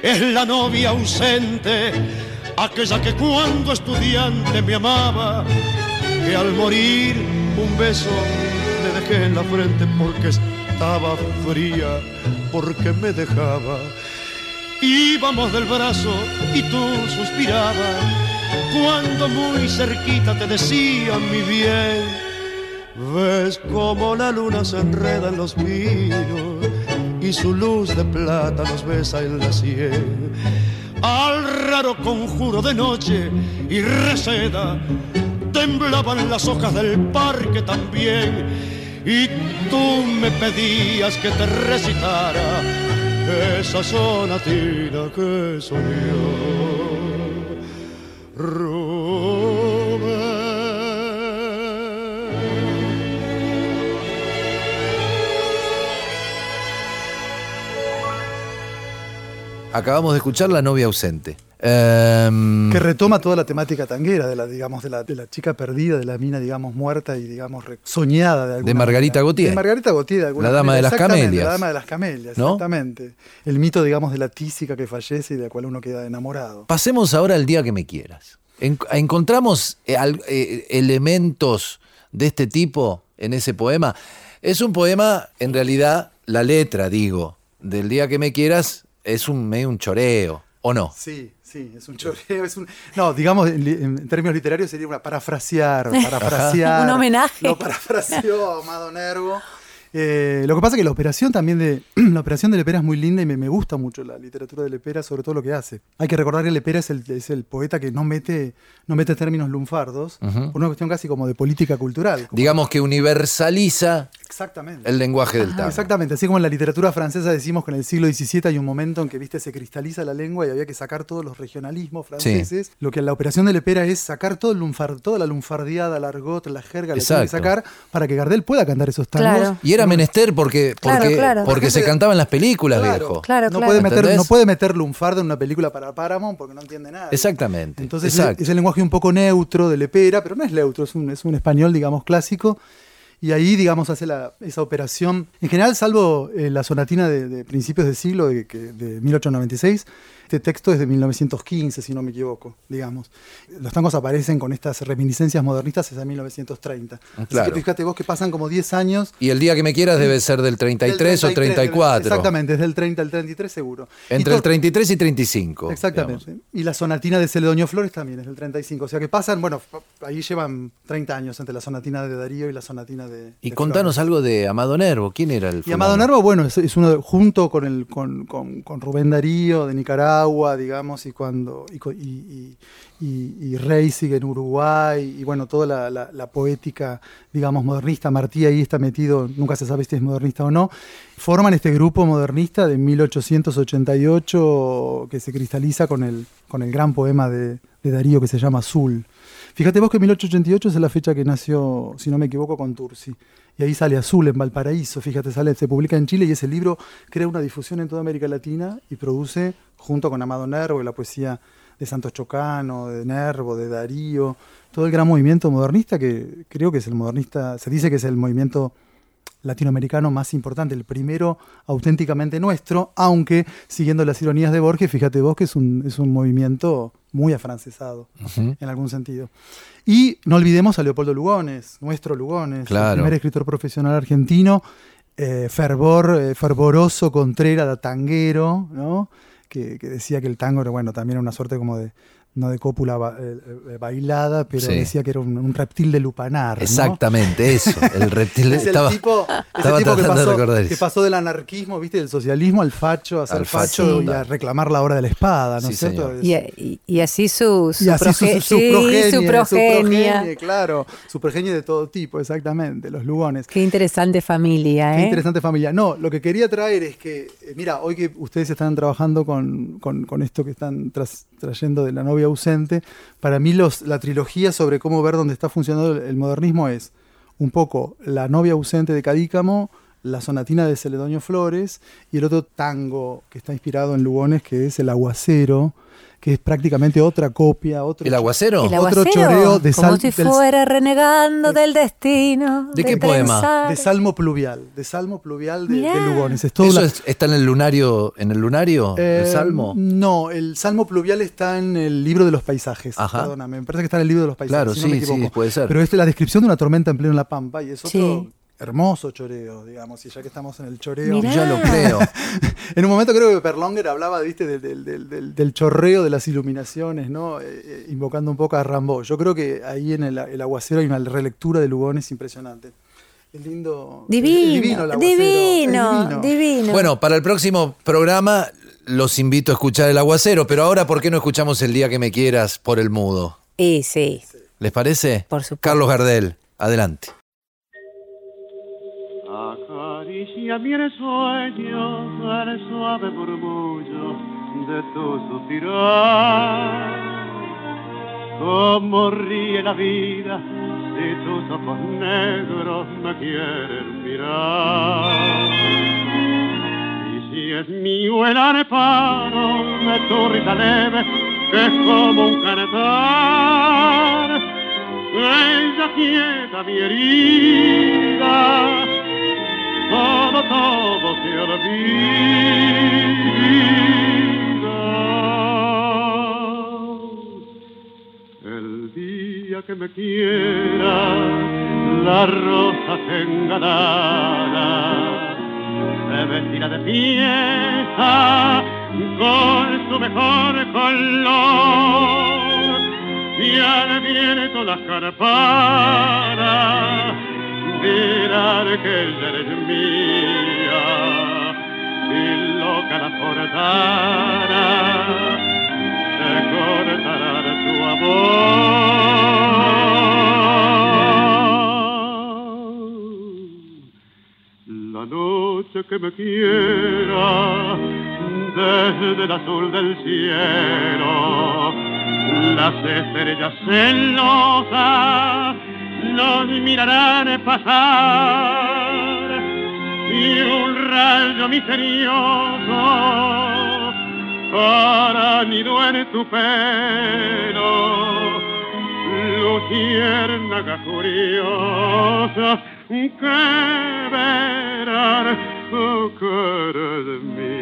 Speaker 8: es la novia ausente, aquella que cuando estudiante me amaba, que al morir un beso le dejé en la frente porque estaba fría, porque me dejaba. Íbamos del brazo y tú suspirabas, cuando muy cerquita te decía mi bien. Ves como la luna se enreda en los pinos y su luz de plata nos besa en la sien. Al raro conjuro de noche y reseda temblaban las hojas del parque también y tú me pedías que te recitara esa sonatina que soñó
Speaker 2: Acabamos de escuchar La novia ausente. Em,
Speaker 7: Que retoma toda la temática tanguera, de la, digamos, de la, de la chica perdida, de la mina, digamos, muerta y, digamos, soñada de alguna
Speaker 2: De Margarita
Speaker 7: manera.
Speaker 2: Gautier.
Speaker 7: De Margarita Gautier, de alguna
Speaker 2: La dama
Speaker 7: manera.
Speaker 2: de las camelias.
Speaker 7: La dama de las camelias,
Speaker 2: ¿No?
Speaker 7: exactamente. El mito, digamos, de la tísica que fallece y de la cual uno queda enamorado.
Speaker 2: Pasemos ahora al día que me quieras. En- encontramos eh, al- eh, elementos de este tipo en ese poema. Es un poema, en realidad, la letra, digo, del día que me quieras es un medio un choreo, ¿o no?
Speaker 7: Sí, sí, es un choreo, es un... No, digamos, en, en términos literarios sería una parafrasear, parafrasear.
Speaker 3: Un homenaje.
Speaker 7: Lo parafraseó Amado Nervo. Eh, lo que pasa es que la operación también de la operación de Lepera es muy linda y me, me gusta mucho la literatura de Lepera, sobre todo lo que hace. Hay que recordar que Lepera es el, es el poeta que no mete, no mete términos lunfardos, por una cuestión casi como de política cultural.
Speaker 2: Digamos que universaliza
Speaker 7: exactamente.
Speaker 2: el lenguaje del tango.
Speaker 7: Exactamente, así como en la literatura francesa decimos que en el siglo XVII hay un momento en que viste se cristaliza la lengua y había que sacar todos los regionalismos franceses. Lo que la operación de Lepera es sacar todo el lunfar, toda la lunfardiada, la argot, la jerga, la tiene que sacar para que Gardel pueda cantar esos tangos.
Speaker 3: Claro.
Speaker 2: Y era menester porque, porque,
Speaker 3: claro.
Speaker 2: porque se cantaba en las películas,
Speaker 7: Claro,
Speaker 2: viejo.
Speaker 3: Claro,
Speaker 7: no. Puede meter,
Speaker 2: ¿Entendés?
Speaker 7: no puede meter lunfardo en una película para Paramount porque no entiende nada.
Speaker 2: Exactamente.
Speaker 7: Entonces es el lenguaje un poco neutro de Lepera, pero no es neutro, es un, es un español, digamos, clásico. Y ahí, digamos, hace la- esa operación. En general, salvo eh, la sonatina de, de principios del siglo, de, de 1896, este texto es de 1915, si no me equivoco, digamos. Los tangos aparecen con estas reminiscencias modernistas desde 1930. Así
Speaker 2: Claro.
Speaker 7: que fíjate vos que pasan como 10 años.
Speaker 2: Y el día que me quieras debe ser del 33 o
Speaker 7: del
Speaker 2: 34.
Speaker 7: Exactamente, desde el 30 al 33 seguro.
Speaker 2: Entre el 33 y 35.
Speaker 7: Exactamente.
Speaker 2: digamos.
Speaker 7: Y la sonatina de Celedonio Flores también es del 35. O sea que pasan, bueno, ahí llevan 30 años entre la sonatina de Darío y la sonatina de.
Speaker 2: Y
Speaker 7: de
Speaker 2: contanos
Speaker 7: Flores.
Speaker 2: algo de Amado Nervo. ¿Quién era el
Speaker 7: Y
Speaker 2: fulano?
Speaker 7: Amado Nervo, bueno, es, es uno de- junto con, el, con, con- con Rubén Darío de Nicaragua, digamos, y cuando y, y, y- y Reisig en Uruguay, y bueno, toda la, la- la poética, digamos, modernista. Martí ahí está metido, nunca se sabe si es modernista o no. Forman este grupo modernista de 1888 que se cristaliza con el, con el gran poema de, de Darío que se llama Azul. Fíjate vos que 1888 es la fecha que nació, si no me equivoco, con Tursi. Y ahí sale Azul en Valparaíso, fíjate, sale, se publica en Chile y ese libro crea una difusión en toda América Latina y produce, junto con Amado Nervo la poesía de Santos Chocano, de Nervo, de Darío, todo el gran movimiento modernista que creo que es el modernista, se dice que es el movimiento latinoamericano más importante, el primero auténticamente nuestro, aunque siguiendo las ironías de Borges, fíjate vos que es un, es un movimiento muy afrancesado, en algún sentido. Y no olvidemos a Leopoldo Lugones, nuestro Lugones,
Speaker 2: Claro.
Speaker 7: el primer escritor profesional argentino, eh, fervor, eh, fervoroso, contrera, tanguero, ¿no? Que, que decía que el tango era, bueno, también era una suerte como de, no de cópula ba- eh, eh, bailada, pero
Speaker 2: Sí.
Speaker 7: decía que era un, un reptil de lupanar. ¿no?
Speaker 2: Exactamente, eso. El reptil
Speaker 7: Es el
Speaker 2: estaba.
Speaker 7: tipo, es el
Speaker 2: estaba
Speaker 7: tipo que,
Speaker 2: tratando de
Speaker 7: pasó, que del anarquismo, viste, del socialismo al facho, a ser
Speaker 2: Al
Speaker 7: facho
Speaker 2: facho,
Speaker 7: y a reclamar la hora de la espada, ¿no
Speaker 2: Sí,
Speaker 7: es cierto?
Speaker 3: Y, y- y así su, su,
Speaker 7: y así su,
Speaker 3: proge-
Speaker 7: su, su
Speaker 3: sí,
Speaker 7: progenie,
Speaker 3: su
Speaker 7: claro, su progenie de todo tipo, exactamente, los lugones.
Speaker 3: Qué interesante familia,
Speaker 7: Qué
Speaker 3: ¿eh?
Speaker 7: interesante familia. No, lo que quería traer es que, eh, mira, hoy que ustedes están trabajando con, con- con esto que están tras- trayendo de la novia ausente, para mí los, la trilogía sobre cómo ver dónde está funcionando el, el modernismo es un poco la novia ausente de Cadícamo, la sonatina de Celedonio Flores y el otro tango que está inspirado en Lugones, que es el aguacero, que es prácticamente otra copia, otro
Speaker 2: ¿El aguacero?
Speaker 3: El
Speaker 7: Otro
Speaker 3: aguacero,
Speaker 7: choreo de
Speaker 3: como
Speaker 7: sal-
Speaker 3: si
Speaker 7: del-
Speaker 3: fuera renegando del destino.
Speaker 2: ¿De qué poema?
Speaker 7: de Salmo Pluvial, de Salmo Pluvial de. Lugones. Es todo
Speaker 2: ¿Eso
Speaker 7: la-
Speaker 2: es- está en el lunario, en el lunario, el
Speaker 7: Eh,
Speaker 2: salmo?
Speaker 7: No, el Salmo Pluvial está en el libro de los paisajes.
Speaker 2: Ajá.
Speaker 7: Perdóname, me parece que está en el libro de los paisajes.
Speaker 2: Claro,
Speaker 7: si no me
Speaker 2: sí, sí, puede ser.
Speaker 7: Pero es la descripción de una tormenta en pleno en la Pampa y es otro
Speaker 3: Sí.
Speaker 7: Hermoso choreo, digamos. Y ya que estamos en el choreo.
Speaker 3: Mirá.
Speaker 2: Ya lo creo.
Speaker 7: En un momento creo que Perlonger hablaba, viste, del, del- del- del- del chorreo de las iluminaciones, ¿no? Eh, eh, invocando un poco a Rambo. Yo creo que ahí en el, el aguacero hay una relectura de Lugones impresionante. Es lindo. es
Speaker 3: Divino,
Speaker 7: el aguacero,
Speaker 3: divino,
Speaker 7: es
Speaker 3: divino.
Speaker 2: Bueno, para el próximo programa los invito a escuchar el aguacero, pero ahora, ¿por qué no escuchamos el día que me quieras por el mudo?
Speaker 3: Y sí.
Speaker 2: ¿Les parece?
Speaker 3: Por supuesto.
Speaker 2: Carlos Gardel, adelante.
Speaker 9: Acaricia mi sueño el suave murmullo de tu suspirar. Como ríe la vida si tus ojos negros me quieren mirar. Y si es mío el arpano de tu risa leve, que es como un cantar. Ella quieta mi herida, todo, todo se olvida. El día que me quiera, la rosa engalada se vestirá de fiesta con su mejor color y al viento las carparas dirán que ya eres mía y loca la forzara se cortará tu amor. La noche que me quiera desde el azul del cielo las estrellas celosas nos mirarán pasar y un rayo misterioso para nido en tu pelo. Luciérnaga curiosa que verán oh, cara de mí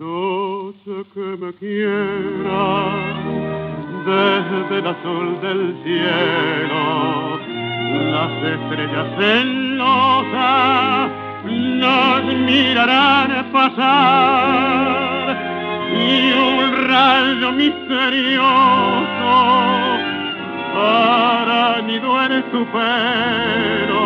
Speaker 9: Noche que me quiera desde el azul del cielo, las estrellas celosas nos mirarán pasar y un rayo misterioso hará nido en tu pelo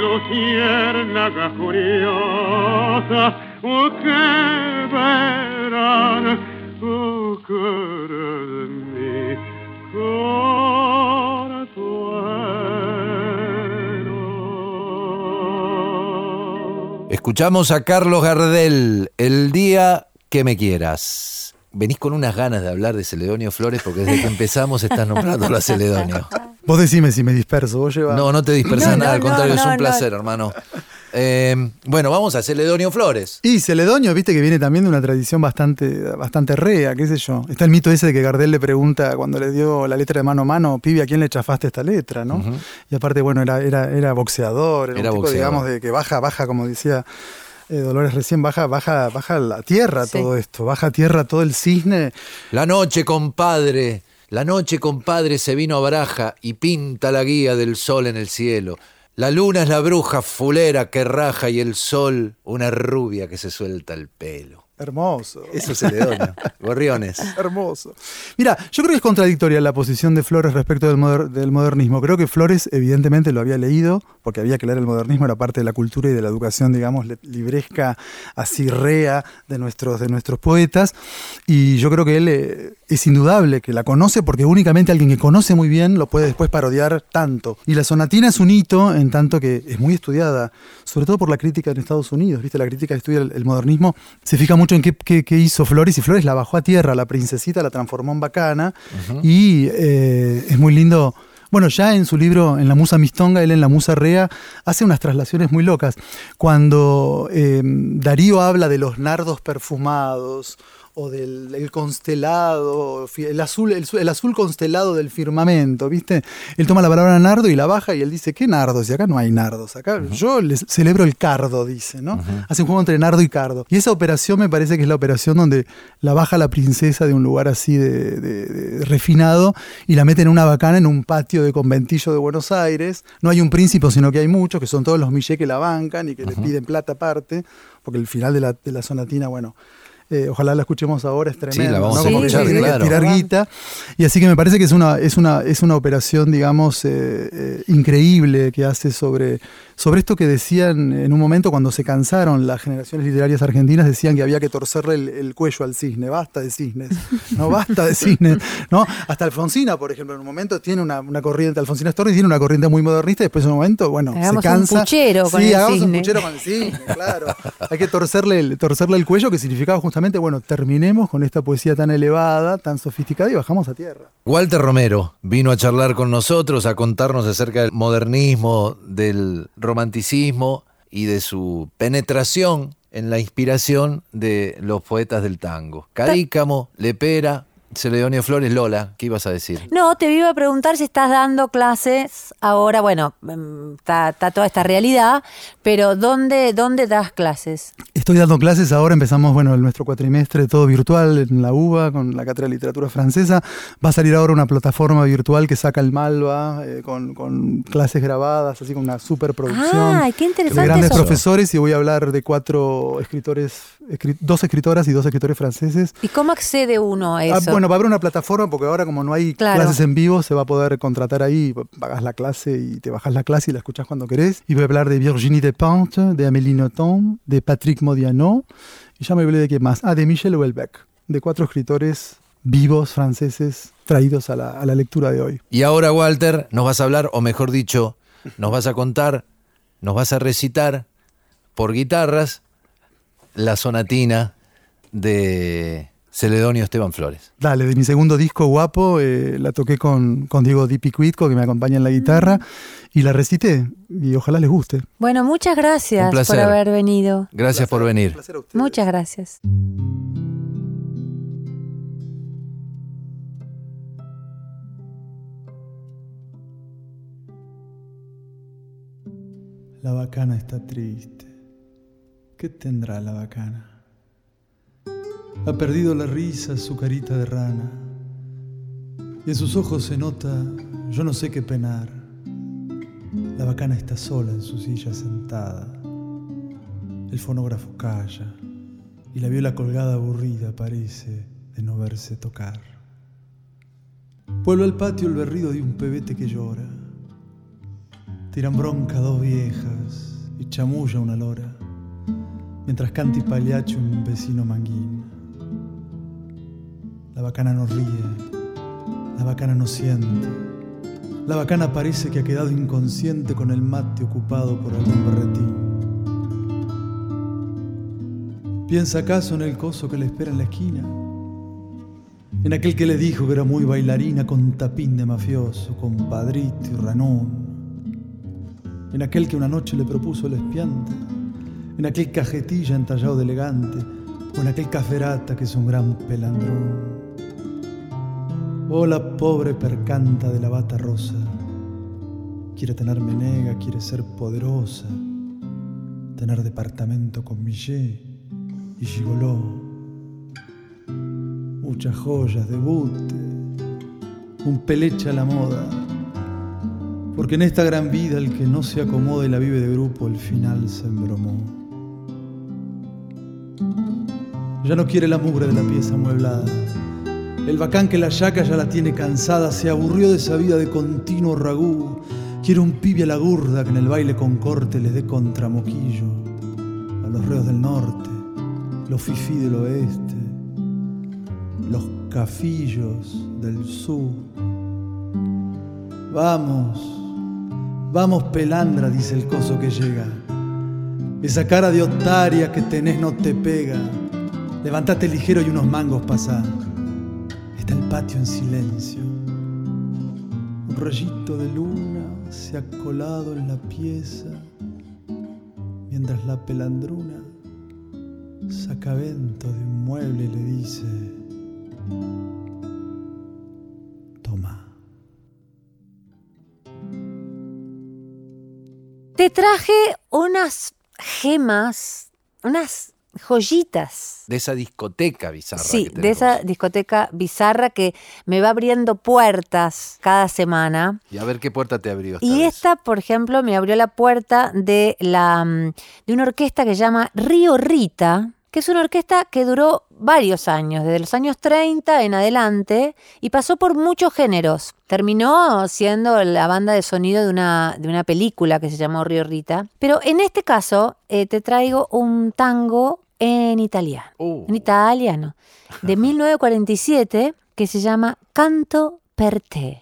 Speaker 9: luciérnaga curiosa oh, que verán oh, cara de mí consuelo.
Speaker 2: Escuchamos a Carlos Gardel, El día que me quieras. Venís con unas ganas de hablar de Celedonio Flores porque desde que empezamos estás nombrándolo a Celedonio.
Speaker 7: Vos decime si me disperso, vos llevas.
Speaker 2: No, no te dispersas
Speaker 3: No,
Speaker 2: nada,
Speaker 3: no,
Speaker 2: al contrario,
Speaker 3: no,
Speaker 2: es un
Speaker 3: no,
Speaker 2: placer, hermano. Eh, bueno, vamos a Celedonio Flores.
Speaker 7: Y Celedonio, viste que viene también de una tradición bastante, bastante rea, qué sé yo. Está el mito ese de que Gardel le pregunta cuando le dio la letra de mano a mano, pibe, ¿a quién le chafaste esta letra? ¿no? Y aparte, bueno, era, era, era boxeador, era,
Speaker 2: Era
Speaker 7: un tipo,
Speaker 2: boxeador.
Speaker 7: digamos, de que baja, baja, como decía eh, Dolores recién, baja, baja, baja la tierra
Speaker 3: Sí.
Speaker 7: todo esto, baja a tierra todo el cisne.
Speaker 2: La noche, compadre, la noche, compadre, se vino a baraja y pinta la guía del sol en el cielo. La luna es la bruja fulera que raja y el sol una rubia que se suelta el pelo.
Speaker 7: Hermoso.
Speaker 2: Eso es Celedonio. Gorriones.
Speaker 7: Hermoso. Mira, yo creo que es contradictoria la posición de Flores respecto del, moder- del modernismo. Creo que Flores evidentemente lo había leído, porque había que leer el modernismo, era parte de la cultura y de la educación, digamos, libresca, así rea de nuestros, de nuestros poetas. Y yo creo que él eh, es indudable que la conoce, porque únicamente alguien que conoce muy bien lo puede después parodiar tanto. Y la sonatina es un hito en tanto que es muy estudiada, sobre todo por la crítica en Estados Unidos. ¿Viste? La crítica que estudia el, el modernismo se fija mucho en qué, qué- qué hizo Flores, y Flores la bajó a tierra, la princesita la transformó en bacana, y eh, es muy lindo. Bueno, ya en su libro, en La Musa Mistonga, él en La Musa Rea, hace unas traslaciones muy locas. Cuando eh, Darío habla de los nardos perfumados, o del el constelado, el azul, el, azul constelado del firmamento, ¿viste? Él toma la palabra nardo y la baja y él dice, ¿qué nardos? Y acá no hay nardos, acá yo les celebro el cardo, dice, ¿no? Hace un juego entre nardo y cardo. Y esa operación me parece que es la operación donde la baja la princesa de un lugar así de, de- de refinado y la mete en una bacana en un patio de conventillo de Buenos Aires. No hay un príncipe, sino que hay muchos, que son todos los millés que la bancan y que le piden plata aparte, porque el final de la, de la sonatina, bueno, eh, ojalá la escuchemos ahora, es tremendo.
Speaker 2: la vamos
Speaker 7: ¿no?
Speaker 2: a
Speaker 7: Como que
Speaker 2: escuchar,
Speaker 7: tiene que
Speaker 2: claro.
Speaker 7: tirar guita. Y así que me parece que es una, es una, es una operación, digamos, eh, eh, increíble que hace sobre, sobre esto que decían en un momento cuando se cansaron las generaciones literarias argentinas, decían que había que torcerle el, el cuello al cisne, basta de cisnes, no basta de cisnes, ¿no? Hasta Alfonsina, por ejemplo, en un momento tiene una, una corriente, Alfonsina Storni tiene una corriente muy modernista y después en un momento, bueno,
Speaker 3: Hagamos
Speaker 7: se
Speaker 3: un
Speaker 7: cansa.
Speaker 3: puchero con
Speaker 7: sí,
Speaker 3: el
Speaker 7: hagamos
Speaker 3: cisne.
Speaker 7: un puchero con el cisne, claro. Hay que torcerle el, torcerle el cuello, que significaba justamente justamente, bueno, terminemos con esta poesía tan elevada, tan sofisticada y bajamos a tierra.
Speaker 2: Walter Romero vino a charlar con nosotros, a contarnos acerca del modernismo, del romanticismo y de su penetración en la inspiración de los poetas del tango. Cadícamo, Lepera, Celedonio Flores, Lola, ¿qué ibas a decir?
Speaker 3: No, te iba a preguntar si estás dando clases ahora, bueno, mm, está, está toda esta realidad, pero ¿dónde, ¿dónde das clases?
Speaker 7: Estoy dando clases ahora, empezamos bueno, nuestro cuatrimestre todo virtual en la UBA con la Cátedra de Literatura Francesa. Va a salir ahora una plataforma virtual que saca el Malva eh, con, con clases grabadas, así con una superproducción.
Speaker 3: ¡Ay, qué
Speaker 7: de
Speaker 3: interesante
Speaker 7: grandes
Speaker 3: eso!
Speaker 7: profesores y voy a hablar de cuatro escritores, escri- dos escritoras y dos escritores franceses.
Speaker 3: ¿Y cómo accede uno a
Speaker 7: Ah,
Speaker 3: eso?
Speaker 7: bueno, va a haber una plataforma porque ahora como no hay
Speaker 3: Claro.
Speaker 7: clases en vivo, se va a poder contratar ahí, pagas la clase y te bajas la clase y la escuchas cuando querés. Y voy a hablar de Virginie Despentes, de Amélie Nothomb, de Patrick Modiano y ya me hablé de qué más. Ah, de Michel Houellebecq, de cuatro escritores vivos franceses traídos a la, a la lectura de hoy.
Speaker 2: Y ahora, Walter, nos vas a hablar, o mejor dicho, nos vas a contar, nos vas a recitar por guitarras la sonatina de Celedonio Esteban Flores.
Speaker 7: Dale, de mi segundo disco, Guapo, eh, la toqué con, con Diego Di Picuitco, que me acompaña en la guitarra, y la recité, y ojalá les guste.
Speaker 3: Bueno, muchas gracias
Speaker 2: Un
Speaker 3: por haber venido.
Speaker 2: Gracias por venir.
Speaker 7: Placer a ustedes.
Speaker 3: Muchas gracias.
Speaker 7: La bacana está triste. ¿Qué tendrá la bacana? Ha perdido la risa su carita de rana. Y en sus ojos se nota, yo no sé qué penar. La bacana está sola en su silla sentada. El fonógrafo calla y la viola colgada aburrida parece de no verse tocar. Vuelve al patio el berrido de un pebete que llora. Tiran bronca dos viejas y chamulla una lora, mientras canta y paliache un vecino manguín. La bacana no ríe, la bacana no siente. La bacana parece que ha quedado inconsciente con el mate ocupado por algún berretín. ¿Piensa acaso en el coso que le espera en la esquina? En aquel que le dijo que era muy bailarina con tapín de mafioso, con padrito y ranón en aquel que una noche le propuso el espiante, en aquel cajetilla entallado de elegante, o en aquel caferata que es un gran pelandrón. Oh, la pobre percanta de la bata rosa, quiere tener menega, quiere ser poderosa, tener departamento con Millet y gigoló, muchas joyas de bute, un peleche a la moda, porque en esta gran vida el que no se acomoda y la vive de grupo, el final se embromó. Ya no quiere la mugre de la pieza amueblada. El bacán que la yaca ya la tiene cansada, se aburrió de esa vida de continuo ragú. Quiere un pibe a la gurda que en el baile con corte les dé contramoquillo. A los reos del norte, los fifí del oeste, los cafillos del sur. Vamos, vamos pelandra, dice el coso que llega. Esa cara de otaria que tenés no te pega. Levantate ligero y unos mangos pasá. Patio en silencio. Un rayito de luna se ha colado en la pieza. Mientras la pelandruna saca vento de un mueble y le dice, toma.
Speaker 3: Te traje unas gemas, unas joyitas.
Speaker 2: De esa discoteca bizarra.
Speaker 3: Sí,
Speaker 2: que
Speaker 3: de esa discoteca bizarra que me va abriendo puertas cada semana.
Speaker 2: Y a ver qué puerta te abrió. esta
Speaker 3: Y
Speaker 2: vez.
Speaker 3: esta, por ejemplo, me abrió la puerta de, la, mm, de una orquesta que se llama Río Rita, que es una orquesta que duró varios años, desde los años 30 en adelante, y pasó por muchos géneros. Terminó siendo la banda de sonido de una, de una película que se llamó Río Rita. Pero en este caso eh, te traigo un tango en italiano.
Speaker 2: Uh.
Speaker 3: En italiano. De 1947, que se llama Canto per te.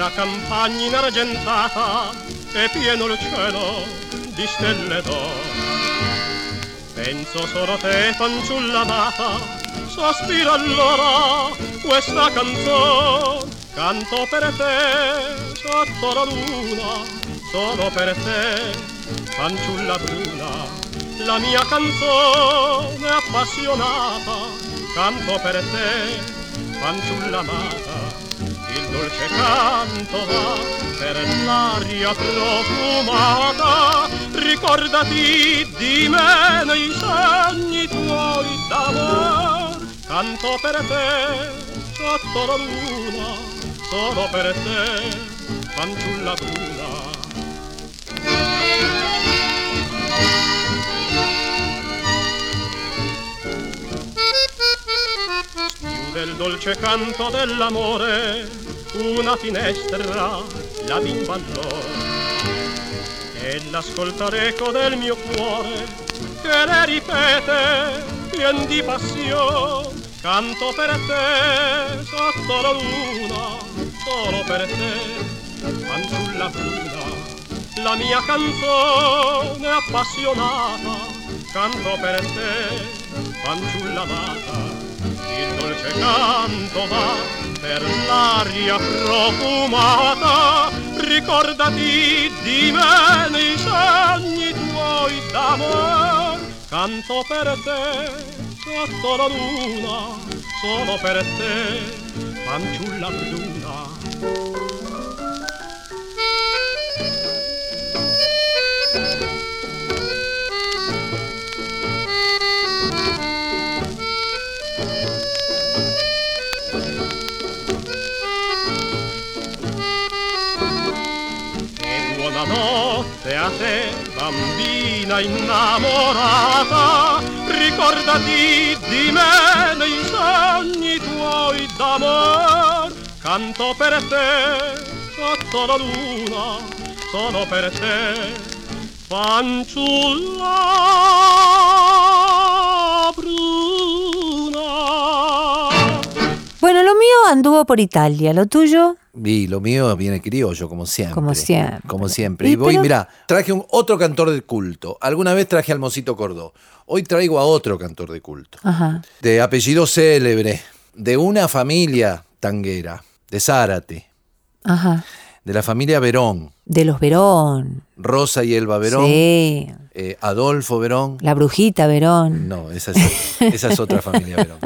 Speaker 10: la campagna inargentata è pieno il cielo di stelle d'oro. Penso solo a te, fanciulla amata, sospiro allora questa canzone, canto per te sotto la luna, solo per te, fanciulla bruna. La mia canzone appassionata, canto per te, fanciulla amata, il dolce canto va per l'aria profumata, ricordati di me nei sogni tuoi d'amor, canto per te, sotto la luna, solo per te, fanciulla bruna. Del dolce canto dell'amore una finestra la bimba e l'ascolta l'eco del mio cuore che le ripete pien di passione canto per te sotto la luna solo per te. Fanciulla bruna la mia canzone appassionata canto per te fanciulla amata il dolce canto va per l'aria profumata, ricordati di me nei sogni tuoi d'amor. Canto per te sotto la luna, solo per te, fanciulla bruna. Te, bambina innamorata, ricordati di me nei sogni tuoi d'amor. Canto per te sotto la luna, solo per te, fanciulla
Speaker 3: anduvo por Italia, lo tuyo.
Speaker 2: Y lo mío viene criollo, como siempre.
Speaker 3: Como siempre.
Speaker 2: Como siempre. Y, voy, mira, traje un, otro cantor de culto. Alguna vez traje al Mosito Cordó. Hoy traigo a otro cantor de culto.
Speaker 3: Ajá.
Speaker 2: De apellido célebre. De una familia tanguera. De Zárate.
Speaker 3: Ajá.
Speaker 2: De la familia Verón.
Speaker 3: De los Verón.
Speaker 2: Rosa y Elba Verón.
Speaker 3: Sí.
Speaker 2: Eh, Adolfo Verón.
Speaker 3: La brujita Verón.
Speaker 2: No, esa es, esa es otra familia Verón.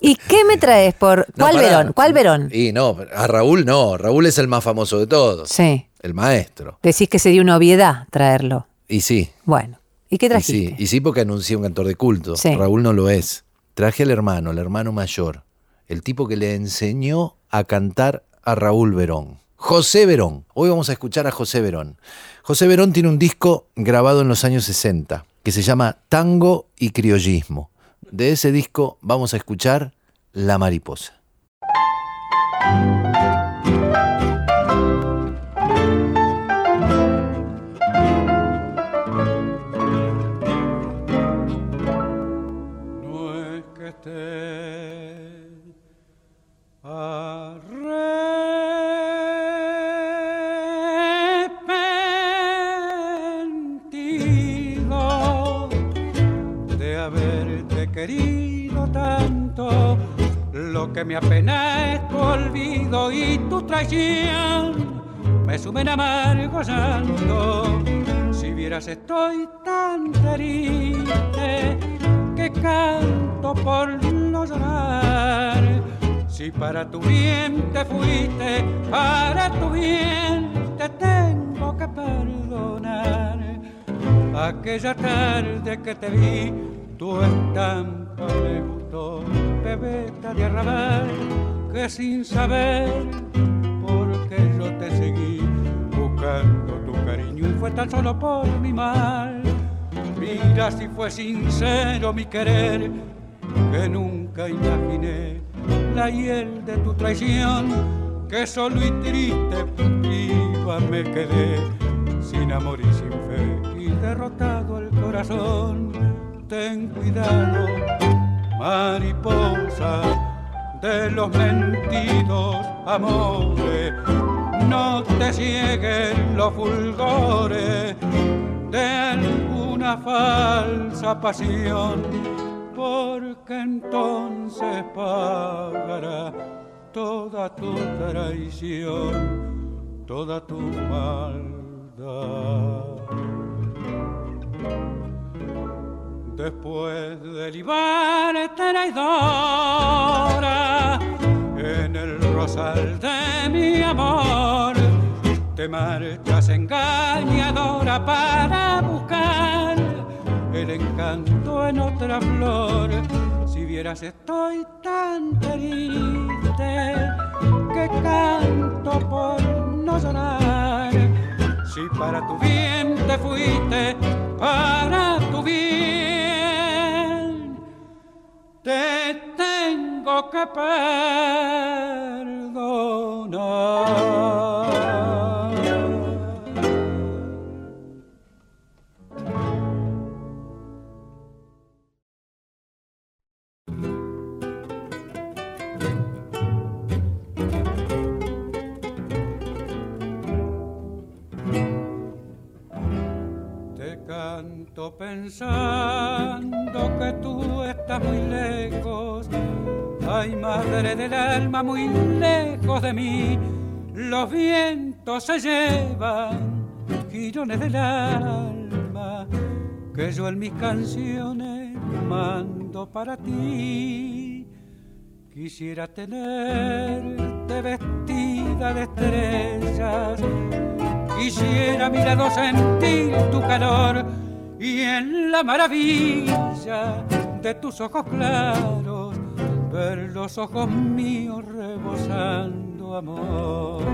Speaker 3: ¿Y qué me traes por cuál. Verón? ¿Cuál Verón?
Speaker 2: Y no, a Raúl no. Raúl es el más famoso de todos.
Speaker 3: Sí.
Speaker 2: El maestro.
Speaker 3: Decís que sería una obviedad traerlo.
Speaker 2: Y sí.
Speaker 3: Bueno. ¿Y qué
Speaker 2: Y
Speaker 3: trajiste?
Speaker 2: sí, y sí porque anuncié un cantor de culto.
Speaker 3: Sí.
Speaker 2: Raúl no lo es. Traje al hermano, el hermano mayor, el tipo que le enseñó a cantar a Raúl Verón. José Verón. Hoy vamos a escuchar a José Verón. José Verón tiene un disco grabado en los años 60 que se llama Tango y Criollismo. De ese disco vamos a escuchar La Mariposa.
Speaker 11: Traición me sumen amargo llanto. Si vieras estoy tan triste que canto por no llorar. Si para tu bien te fuiste, para tu bien te tengo que perdonar. Aquella tarde que te vi, tu estampa me gustó, bebeta de arrabal, que sin saber tu cariño y fue tan solo por mi mal. Mira si fue sincero mi querer, que nunca imaginé la hiel de tu traición, que solo y triste viva me quedé, sin amor y sin fe, y derrotado el corazón. Ten cuidado, mariposa de los mentidos amores, no te cieguen los fulgores de alguna falsa pasión, porque entonces pagará toda tu traición, toda tu maldad. Después de libar traidora en el rosal de mi amor, te marchas engañadora para buscar el encanto en otra flor. Si vieras estoy tan triste que canto por no llorar. Si para tu bien te fuiste, para tu bien te tengo que perdonar. Te canto pensando que tú muy lejos. Ay, madre del alma, muy lejos de mí. Los vientos se llevan girones del alma que yo en mis canciones mando para ti. Quisiera tenerte vestida de estrellas Quisiera mirado sentir tu calor y en la maravilla de tus ojos claros ver los ojos míos rebosando amor.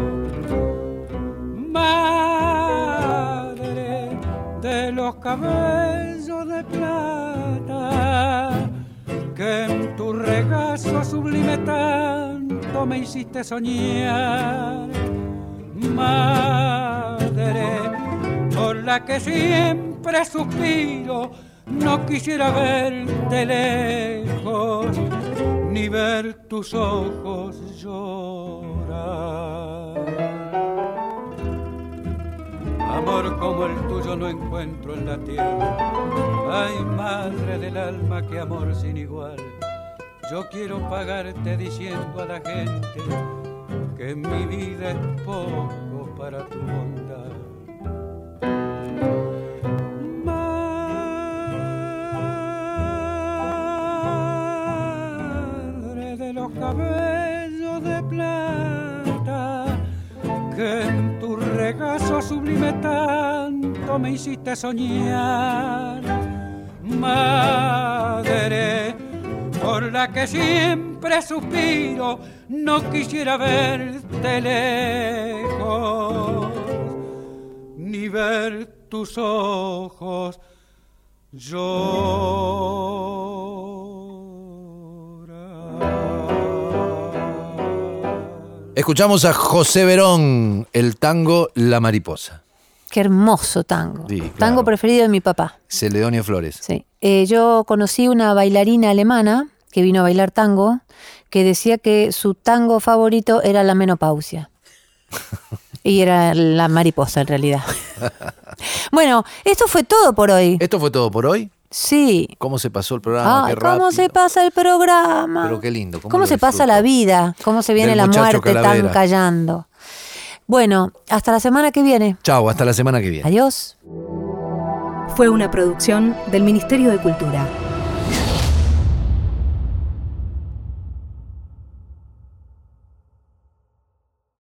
Speaker 11: Madre de los cabellos de plata que en tu regazo sublime tanto me hiciste soñar madre, por la que siempre suspiro, no quisiera verte lejos, ni ver tus ojos llorar. Amor como el tuyo no encuentro en la tierra. Ay, madre del alma, qué amor sin igual. Yo quiero pagarte diciendo a la gente que mi vida es poco para tu bondad. Cabellos de plata, que en tu regazo sublime tanto me hiciste soñar. Madre, por la que siempre suspiro, no quisiera verte lejos, ni ver tus ojos llorar.
Speaker 2: Escuchamos a José Verón, el tango La Mariposa.
Speaker 3: Qué hermoso tango.
Speaker 2: Sí, claro.
Speaker 3: Tango preferido de mi papá.
Speaker 2: Celedonio Flores.
Speaker 3: Sí. Eh, yo conocí una bailarina alemana que vino a bailar tango, que decía que su tango favorito era la menopausia. y era la mariposa en realidad. bueno, esto fue todo por hoy.
Speaker 2: Esto fue todo por hoy.
Speaker 3: Sí.
Speaker 2: ¿Cómo se pasó el programa? Qué
Speaker 3: ¿Cómo
Speaker 2: rápido.
Speaker 3: se pasa el programa?
Speaker 2: Pero qué lindo. ¿Cómo,
Speaker 3: ¿Cómo,
Speaker 2: lo
Speaker 3: se pasa la vida? ¿Cómo se viene
Speaker 2: Del
Speaker 3: la muerte
Speaker 2: Calavera.
Speaker 3: tan callando? Bueno, hasta la semana que viene.
Speaker 2: Chao, hasta la semana que viene.
Speaker 3: Adiós.
Speaker 6: Fue una producción del Ministerio de Cultura.